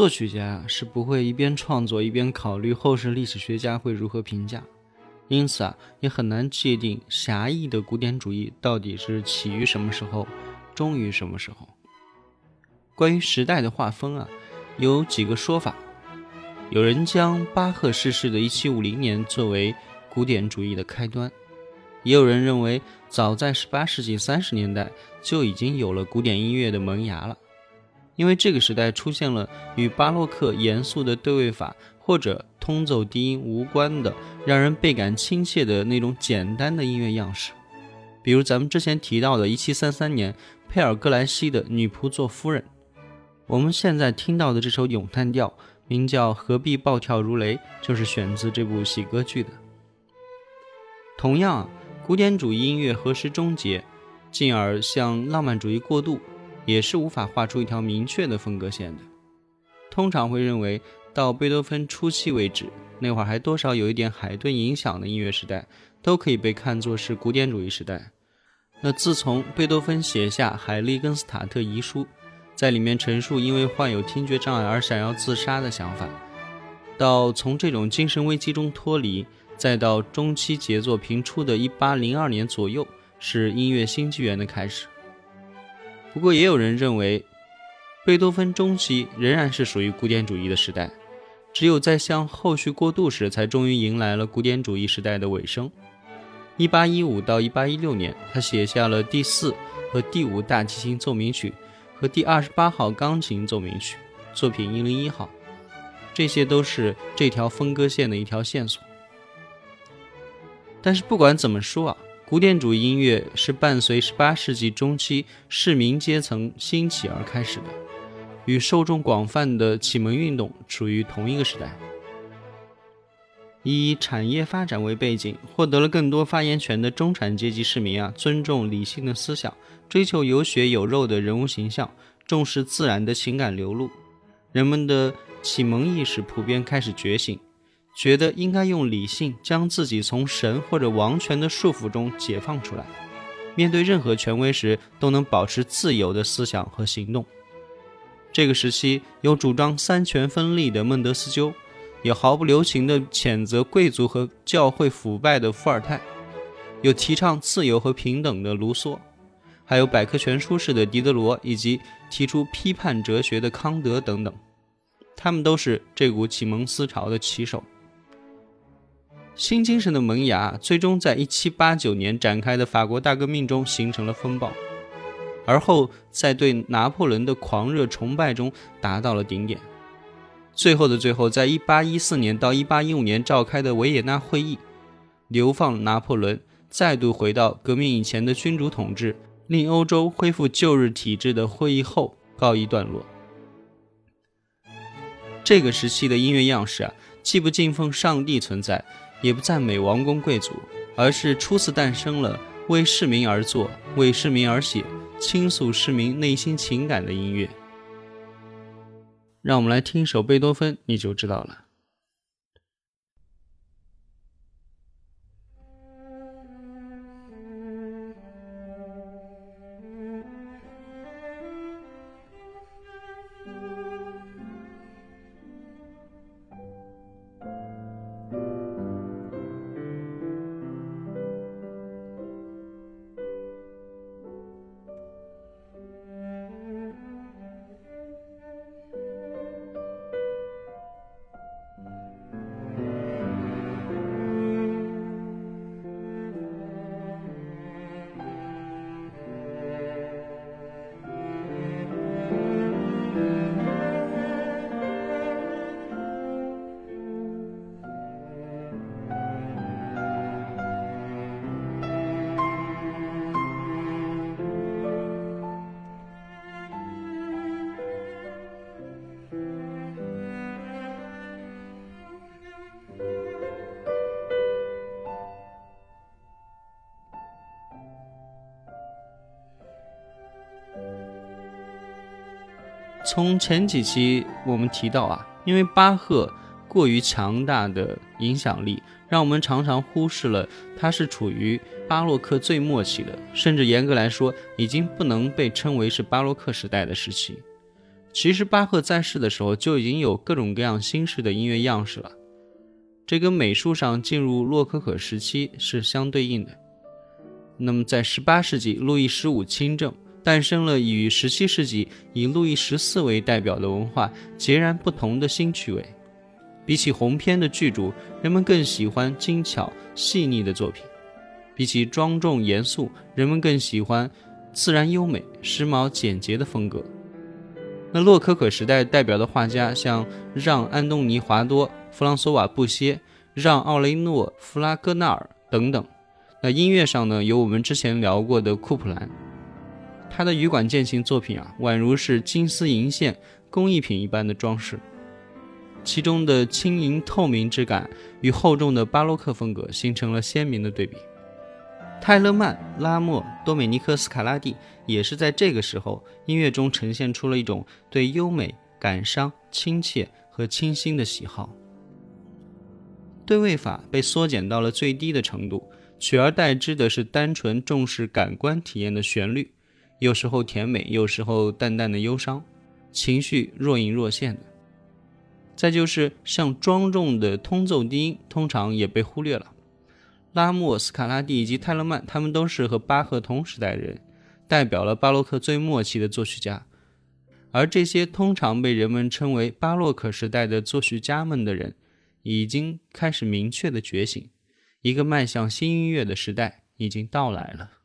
作曲家是不会一边创作一边考虑后世历史学家会如何评价，因此啊，也很难界定狭义的古典主义到底是起于什么时候，终于什么时候。关于时代的划分啊，有几个说法。有人将巴赫逝世的一七五零年作为古典主义的开端，也有人认为早在十八世纪三十年代就已经有了古典音乐的萌芽了。因为这个时代出现了与巴洛克严肃的对位法或者通奏低音无关的，让人倍感亲切的那种简单的音乐样式，比如咱们之前提到的1733年佩尔格莱西的《女仆做夫人》，我们现在听到的这首咏叹调名叫《何必暴跳如雷》，就是选自这部喜歌剧的。同样，古典主义音乐何时终结，进而向浪漫主义过渡？也是无法画出一条明确的分割线的。通常会认为，到贝多芬初期为止，那会儿还多少有一点海顿影响的音乐时代，都可以被看作是古典主义时代。那自从贝多芬写下《海利根斯塔特遗书》，在里面陈述因为患有听觉障碍而想要自杀的想法，到从这种精神危机中脱离，再到中期杰作频出的1802年左右，是音乐新纪元的开始。不过，也有人认为，贝多芬中期仍然是属于古典主义的时代，只有在向后续过渡时，才终于迎来了古典主义时代的尾声。一八一五到一八一六年，他写下了第四和第五大提琴奏鸣曲和第二十八号钢琴奏鸣曲，作品一零一号，这些都是这条分割线的一条线索。但是不管怎么说啊。古典主义音乐是伴随18世纪中期市民阶层兴起而开始的，与受众广泛的启蒙运动处于同一个时代。以产业发展为背景，获得了更多发言权的中产阶级市民啊，尊重理性的思想，追求有血有肉的人物形象，重视自然的情感流露，人们的启蒙意识普遍开始觉醒。觉得应该用理性将自己从神或者王权的束缚中解放出来，面对任何权威时都能保持自由的思想和行动。这个时期有主张三权分立的孟德斯鸠，也毫不留情地谴责贵族和教会腐败的伏尔泰，有提倡自由和平等的卢梭，还有百科全书式的狄德罗，以及提出批判哲学的康德等等，他们都是这股启蒙思潮的旗手。新精神的萌芽，最终在1789年展开的法国大革命中形成了风暴，而后在对拿破仑的狂热崇拜中达到了顶点。最后的最后，在1814年到1815年召开的维也纳会议，流放拿破仑，再度回到革命以前的君主统治，令欧洲恢复旧日体制的会议后告一段落。这个时期的音乐样式啊，既不敬奉上帝存在。也不赞美王公贵族，而是初次诞生了为市民而作、为市民而写、倾诉市民内心情感的音乐。让我们来听一首贝多芬，你就知道了。从前几期我们提到啊，因为巴赫过于强大的影响力，让我们常常忽视了他是处于巴洛克最末期的，甚至严格来说，已经不能被称为是巴洛克时代的时期。其实巴赫在世的时候就已经有各种各样新式的音乐样式了，这跟美术上进入洛可可时期是相对应的。那么在18世纪，路易十五亲政。诞生了与17世纪以路易十四为代表的文化截然不同的新趣味。比起鸿篇的巨著，人们更喜欢精巧细腻的作品；比起庄重严肃，人们更喜欢自然优美、时髦简洁的风格。那洛可可时代代表的画家像让·安东尼·华多、弗朗索瓦·布歇、让·奥雷诺·弗拉戈纳尔等等。那音乐上呢，有我们之前聊过的库普兰。他的羽管键琴作品啊，宛如是金丝银线工艺品一般的装饰，其中的轻盈透明质感与厚重的巴洛克风格形成了鲜明的对比。泰勒曼、拉莫、多美尼克斯卡拉蒂也是在这个时候，音乐中呈现出了一种对优美、感伤、亲切和清新的喜好。对位法被缩减到了最低的程度，取而代之的是单纯重视感官体验的旋律。有时候甜美，有时候淡淡的忧伤，情绪若隐若现的。再就是像庄重的通奏低音，通常也被忽略了。拉莫、斯卡拉蒂以及泰勒曼，他们都是和巴赫同时代的人，代表了巴洛克最末期的作曲家。而这些通常被人们称为巴洛克时代的作曲家们的人，已经开始明确的觉醒，一个迈向新音乐的时代已经到来了。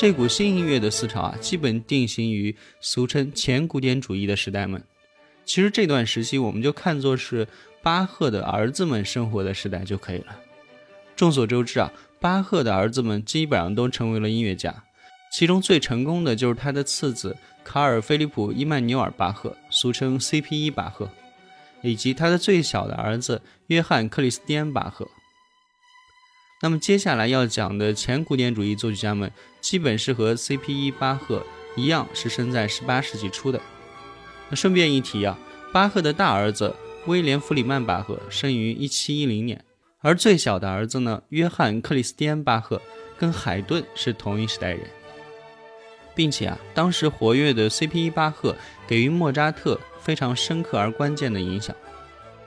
这股新音乐的思潮啊，基本定型于俗称前古典主义的时代们。其实这段时期，我们就看作是巴赫的儿子们生活的时代就可以了。众所周知啊，巴赫的儿子们基本上都成为了音乐家，其中最成功的就是他的次子卡尔·菲利普·伊曼纽尔·巴赫，俗称 C.P.E. 巴赫，以及他的最小的儿子约翰·克里斯蒂安·巴赫。那么接下来要讲的前古典主义作曲家们，基本是和 C.P.E. 巴赫一样，是生在18世纪初的。那顺便一提啊，巴赫的大儿子威廉·弗里曼巴赫生于1710年，而最小的儿子呢，约翰·克里斯蒂安巴赫跟海顿是同一时代人，并且啊，当时活跃的 C.P.E. 巴赫给予莫扎特非常深刻而关键的影响。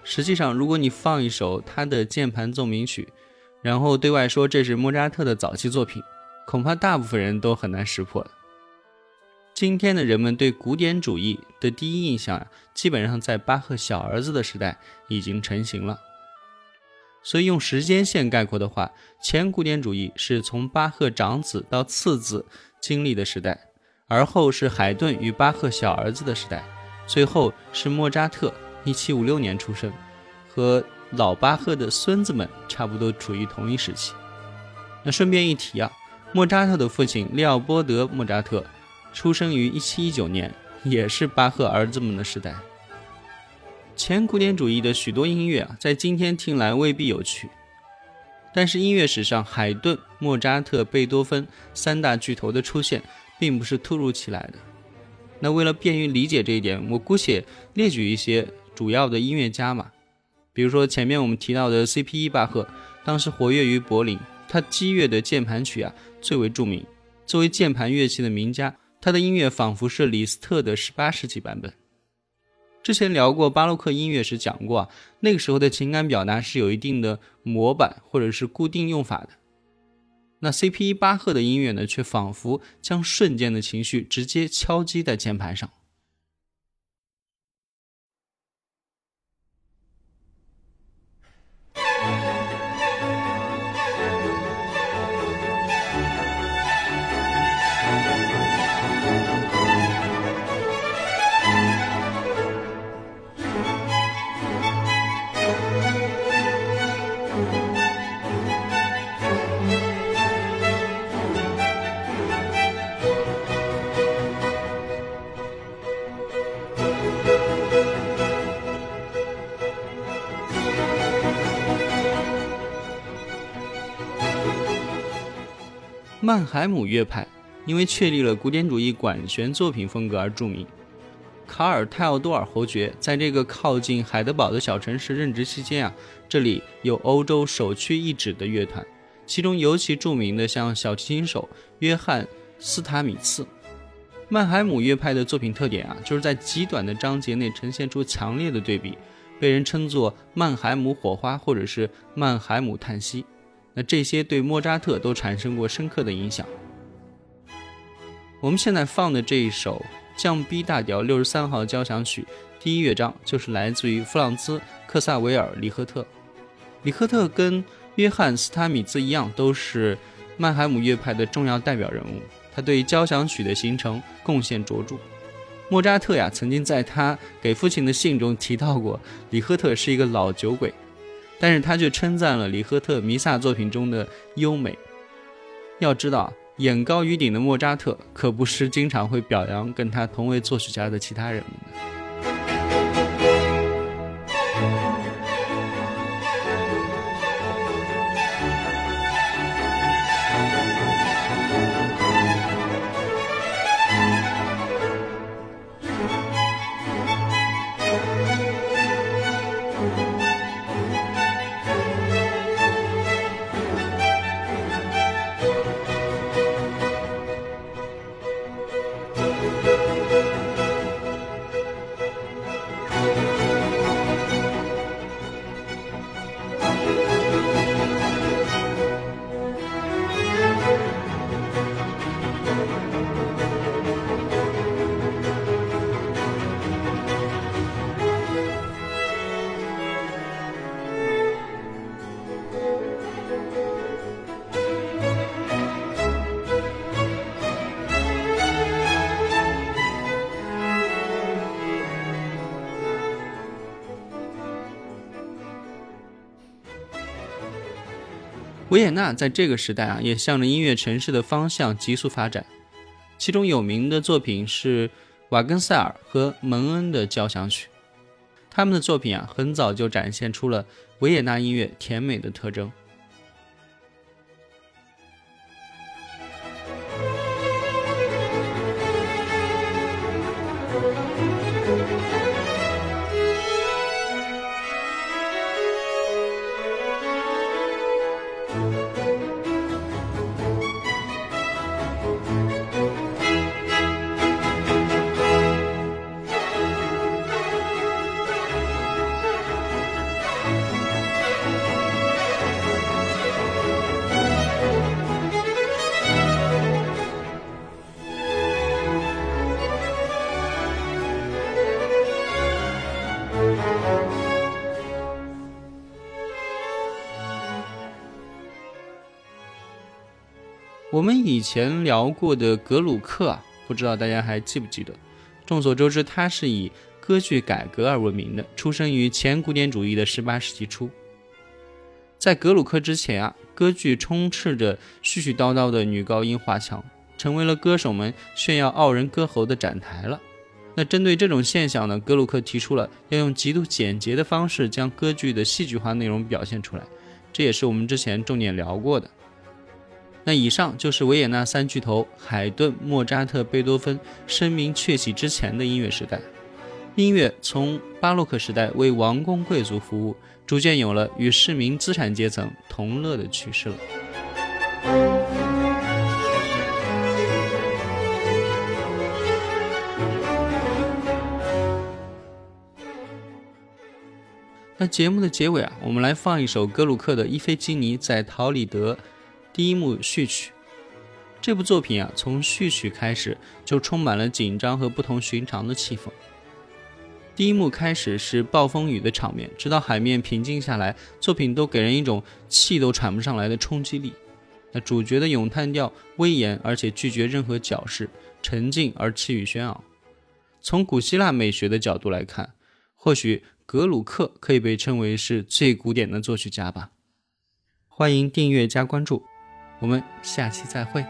实际上，如果你放一首他的键盘奏鸣曲，然后对外说这是莫扎特的早期作品，恐怕大部分人都很难识破的。今天的人们对古典主义的第一印象啊，基本上在巴赫小儿子的时代已经成型了。所以用时间线概括的话，前古典主义是从巴赫长子到次子经历的时代，而后是海顿与巴赫小儿子的时代，最后是莫扎特（一七五六年出生）和老巴赫的孙子们差不多处于同一时期。那顺便一提啊，莫扎特的父亲利奥波德·莫扎特。出生于1719年，也是巴赫儿子们的时代。前古典主义的许多音乐啊，在今天听来未必有趣，但是音乐史上海顿、莫扎特、贝多芬三大巨头的出现，并不是突如其来的。那为了便于理解这一点，我姑且列举一些主要的音乐家嘛，比如说前面我们提到的 C.P.E. 巴赫，当时活跃于柏林，他激越的键盘曲啊最为著名。作为键盘乐器的名家。他的音乐仿佛是李斯特的十八世纪版本。之前聊过巴洛克音乐时讲过啊，那个时候的情感表达是有一定的模板或者是固定用法的。那 C.P.E. 巴赫的音乐呢，却仿佛将瞬间的情绪直接敲击在键盘上。曼海姆乐派因为确立了古典主义管弦作品风格而著名。卡尔泰奥多尔侯爵在这个靠近海德堡的小城市任职期间啊，这里有欧洲首屈一指的乐团，其中尤其著名的像小提琴手约翰斯塔米茨。曼海姆乐派的作品特点啊，就是在极短的章节内呈现出强烈的对比，被人称作曼海姆火花或者是曼海姆叹息。那这些对莫扎特都产生过深刻的影响。我们现在放的这一首降 B 大调六十三号交响曲第一乐章，就是来自于弗朗兹·克萨维尔·里赫特。里赫特跟约翰·斯塔米兹一样，都是曼海姆乐派的重要代表人物。他对交响曲的形成贡献卓著。莫扎特呀，曾经在他给父亲的信中提到过，里赫特是一个老酒鬼。但是他却称赞了李赫特弥撒作品中的优美。要知道，眼高于顶的莫扎特可不是经常会表扬跟他同为作曲家的其他人们的。维也纳在这个时代啊，也向着音乐城市的方向急速发展。其中有名的作品是瓦根塞尔和蒙恩的交响曲。他们的作品啊，很早就展现出了维也纳音乐甜美的特征。我们以前聊过的格鲁克啊，不知道大家还记不记得？众所周知，他是以歌剧改革而闻名的，出生于前古典主义的十八世纪初。在格鲁克之前啊，歌剧充斥着絮絮叨叨的女高音华强，成为了歌手们炫耀傲人歌喉的展台了。那针对这种现象呢，格鲁克提出了要用极度简洁的方式将歌剧的戏剧化内容表现出来，这也是我们之前重点聊过的。那以上就是维也纳三巨头海顿、莫扎特、贝多芬声名鹊起之前的音乐时代。音乐从巴洛克时代为王公贵族服务，逐渐有了与市民资产阶层同乐的趋势了。那节目的结尾啊，我们来放一首格鲁克的《伊菲基尼在陶里德》。第一幕序曲，这部作品啊，从序曲开始就充满了紧张和不同寻常的气氛。第一幕开始是暴风雨的场面，直到海面平静下来，作品都给人一种气都喘不上来的冲击力。那主角的咏叹调威严，而且拒绝任何矫饰，沉静而气宇轩昂。从古希腊美学的角度来看，或许格鲁克可以被称为是最古典的作曲家吧。欢迎订阅加关注。我们下期再会。